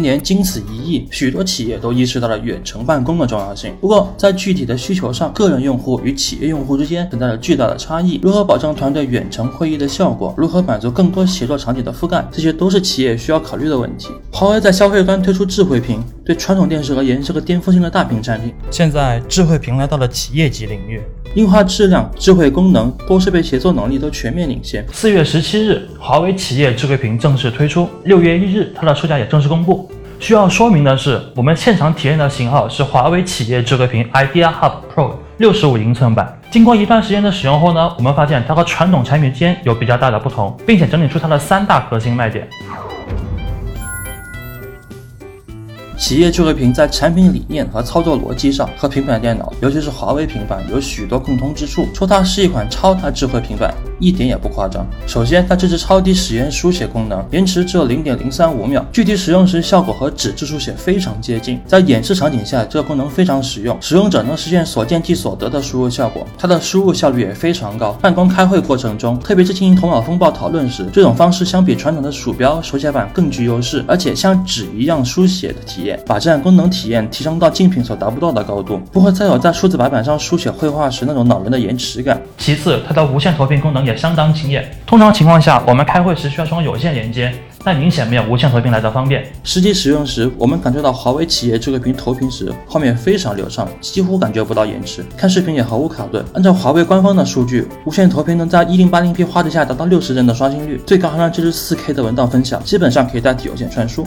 今年经此一役，许多企业都意识到了远程办公的重要性。不过，在具体的需求上，个人用户与企业用户之间存在着巨大的差异。如何保证团队远程会议的效果？如何满足更多协作场景的覆盖？这些都是企业需要考虑的问题。华为在消费端推出智慧屏，对传统电视而言是个颠覆性的大屏产品。现在，智慧屏来到了企业级领域，硬化质量、智慧功能、多设备协作能力都全面领先。四月十七日，华为企业智慧屏正式推出。六月一日，它的售价也正式公布。需要说明的是，我们现场体验的型号是华为企业智慧屏 Idea Hub Pro 六十五英寸版。经过一段时间的使用后呢，我们发现它和传统产品之间有比较大的不同，并且整理出它的三大核心卖点。企业智慧屏在产品理念和操作逻辑上和平板电脑，尤其是华为平板有许多共通之处。说它是一款超大智慧平板，一点也不夸张。首先，它支持超低时延书写功能，延迟只有零点零三五秒，具体使用时效果和纸质书写非常接近。在演示场景下，这个功能非常实用，使用者能实现所见即所得的输入效果。它的输入效率也非常高。办公开会过程中，特别是进行头脑风暴讨论时，这种方式相比传统的鼠标、手写板更具优势，而且像纸一样书写的体验。把这样功能体验提升到竞品所达不到的高度，不会再有在数字白板上书写绘画时那种恼人的延迟感。其次，它的无线投屏功能也也相当惊艳。通常情况下，我们开会时需要装有线连接，但明显没有无线投屏来的方便。实际使用时，我们感受到华为企业智慧屏投屏时，画面非常流畅，几乎感觉不到延迟，看视频也毫无卡顿。按照华为官方的数据，无线投屏能在 1080P 画质下达到六十帧的刷新率，最高还能支持 4K 的文档分享，基本上可以代替有线传输。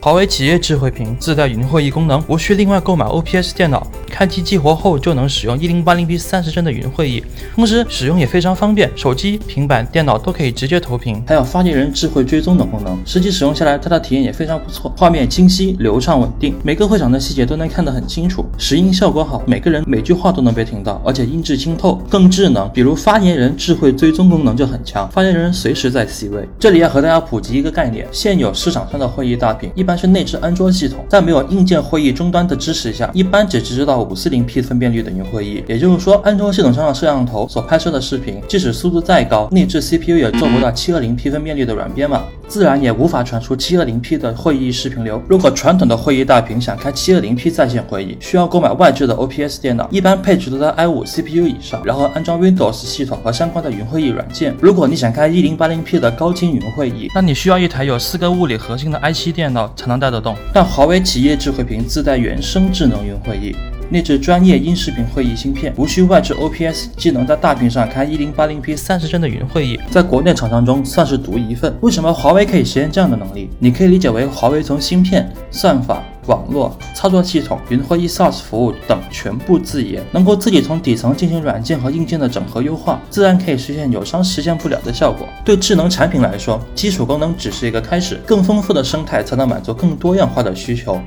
华为企业智慧屏自带云会议功能，无需另外购买 OPS 电脑。开机激活后就能使用 1080p 三十帧的云会议，同时使用也非常方便，手机、平板、电脑都可以直接投屏。还有发言人智慧追踪等功能，实际使用下来，它的体验也非常不错，画面清晰、流畅、稳定，每个会场的细节都能看得很清楚，拾音效果好，每个人每句话都能被听到，而且音质清透，更智能。比如发言人智慧追踪功能就很强，发言人随时在 C 位。这里要和大家普及一个概念，现有市场上的会议大屏一般是内置安卓系统，在没有硬件会议终端的支持下，一般只支持到五四零 P 分辨率的云会议，也就是说，安卓系统上的摄像头所拍摄的视频，即使速度再高，内置 CPU 也做不到七二零 P 分辨率的软编码，自然也无法传出七二零 P 的会议视频流。如果传统的会议大屏想开七二零 P 在线会议，需要购买外置的 OPS 电脑，一般配置都在 i 五 CPU 以上，然后安装 Windows 系统和相关的云会议软件。如果你想开一零八零 P 的高清云会议，那你需要一台有四个物理核心的 i 七电脑才能带得动。但华为企业智慧屏自带原生智能云会议。内置专业音视频会议芯片，无需外置 OPS，既能在大屏上开 1080p 三十帧的云会议，在国内厂商中算是独一份。为什么华为可以实现这样的能力？你可以理解为华为从芯片、算法、网络、操作系统、云会议 SaaS 服务等全部自研，能够自己从底层进行软件和硬件的整合优化，自然可以实现友商实现不了的效果。对智能产品来说，基础功能只是一个开始，更丰富的生态才能满足更多样化的需求。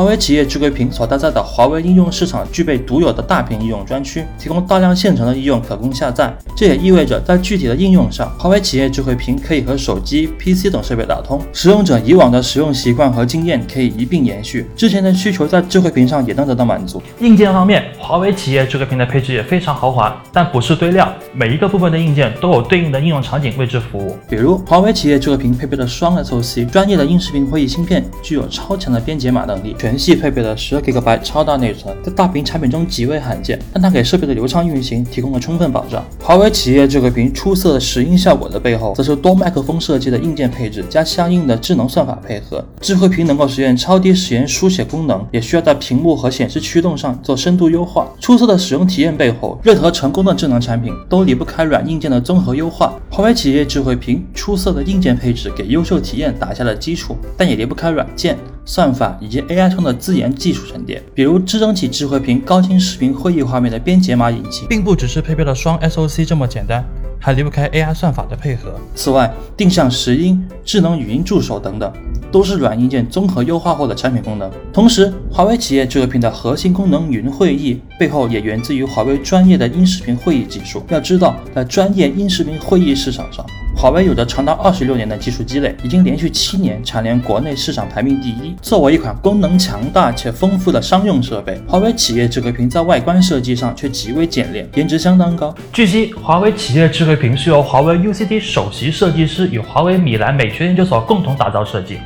华为企业智慧屏所搭载的华为应用市场具备独有的大屏应用专区，提供大量现成的应用可供下载。这也意味着在具体的应用上，华为企业智慧屏可以和手机、PC 等设备打通，使用者以往的使用习惯和经验可以一并延续，之前的需求在智慧屏上也能得到满足。硬件方面，华为企业智慧屏的配置也非常豪华，但不是堆料，每一个部分的硬件都有对应的应用场景为之服务。比如，华为企业智慧屏配备了双 SoC 专业的音视频会议芯片，具有超强的编解码能力。全全系配备了十二 GB 超大内存，在大屏产品中极为罕见，但它给设备的流畅运行提供了充分保障。华为企业智慧屏出色的拾音效果的背后，则是多麦克风设计的硬件配置加相应的智能算法配合。智慧屏能够实现超低时延书写功能，也需要在屏幕和显示驱动上做深度优化。出色的使用体验背后，任何成功的智能产品都离不开软硬件的综合优化。华为企业智慧屏出色的硬件配置给优秀体验打下了基础，但也离不开软件。算法以及 AI 中的自研技术沉淀，比如支撑起智慧屏高清视频会议画面的编解码引擎，并不只是配备了双 SoC 这么简单，还离不开 AI 算法的配合。此外，定向拾音、智能语音助手等等，都是软硬件综合优化后的产品功能。同时，华为企业智慧屏的核心功能云会议背后也源自于华为专业的音视频会议技术。要知道，在专业音视频会议市场上，华为有着长达二十六年的技术积累，已经连续七年蝉联国内市场排名第一。作为一款功能强大且丰富的商用设备，华为企业智慧屏在外观设计上却极为简练，颜值相当高。据悉，华为企业智慧屏是由华为 UCT 首席设计师与华为米兰美学研究所共同打造设计，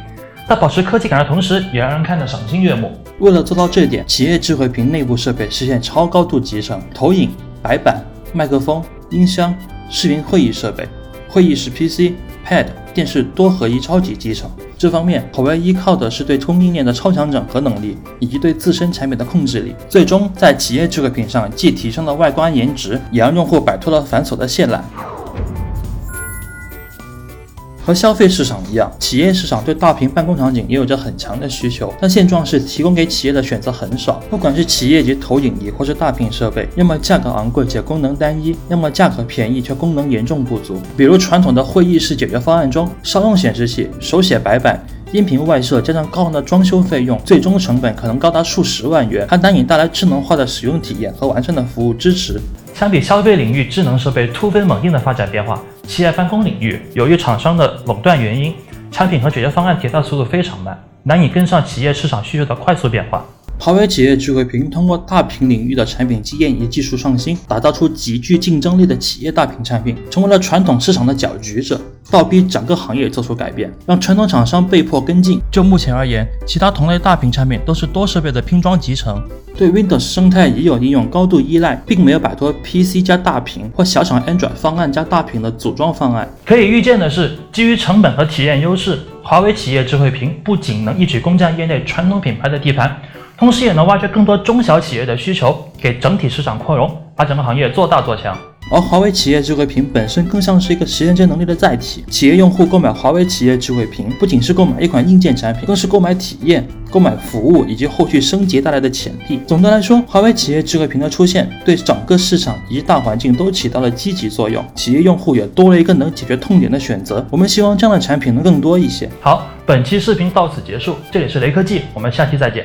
在保持科技感的同时，也让人看得赏心悦目。为了做到这点，企业智慧屏内部设备实现超高度集成，投影、白板、麦克风、音箱、视频会议设备、会议室 PC、Pad、电视多合一超级集成。这方面，华为依靠的是对供应链的超强整合能力，以及对自身产品的控制力，最终在企业智慧屏上既提升了外观颜值，也让用户摆脱了繁琐的线缆。和消费市场一样，企业市场对大屏办公场景也有着很强的需求，但现状是提供给企业的选择很少。不管是企业级投影仪或是大屏设备，要么价格昂贵且功能单一，要么价格便宜却功能严重不足。比如传统的会议室解决方案中，商用显示器、手写白板、音频外设加上高昂的装修费用，最终成本可能高达数十万元，还难以带来智能化的使用体验和完善的服务支持。相比消费领域智能设备突飞猛进的发展变化，企业翻工领域由于厂商的垄断原因，产品和解决方案迭代速度非常慢，难以跟上企业市场需求的快速变化。华为企业智慧屏通过大屏领域的产品经验以及技术创新，打造出极具竞争力的企业大屏产品，成为了传统市场的搅局者，倒逼整个行业做出改变，让传统厂商被迫跟进。就目前而言，其他同类大屏产品都是多设备的拼装集成，对 Windows 生态已有应用高度依赖，并没有摆脱 PC 加大屏或小厂 Android 方案加大屏的组装方案。可以预见的是，基于成本和体验优势，华为企业智慧屏不仅能一举攻占业内传统品牌的地盘。同时也能挖掘更多中小企业的需求，给整体市场扩容，把整个行业做大做强。而华为企业智慧屏本身更像是一个实现这能力的载体。企业用户购买华为企业智慧屏，不仅是购买一款硬件产品，更是购买体验、购买服务以及后续升级带来的潜力。总的来说，华为企业智慧屏的出现，对整个市场以及大环境都起到了积极作用。企业用户也多了一个能解决痛点的选择。我们希望这样的产品能更多一些。好，本期视频到此结束，这里是雷科技，我们下期再见。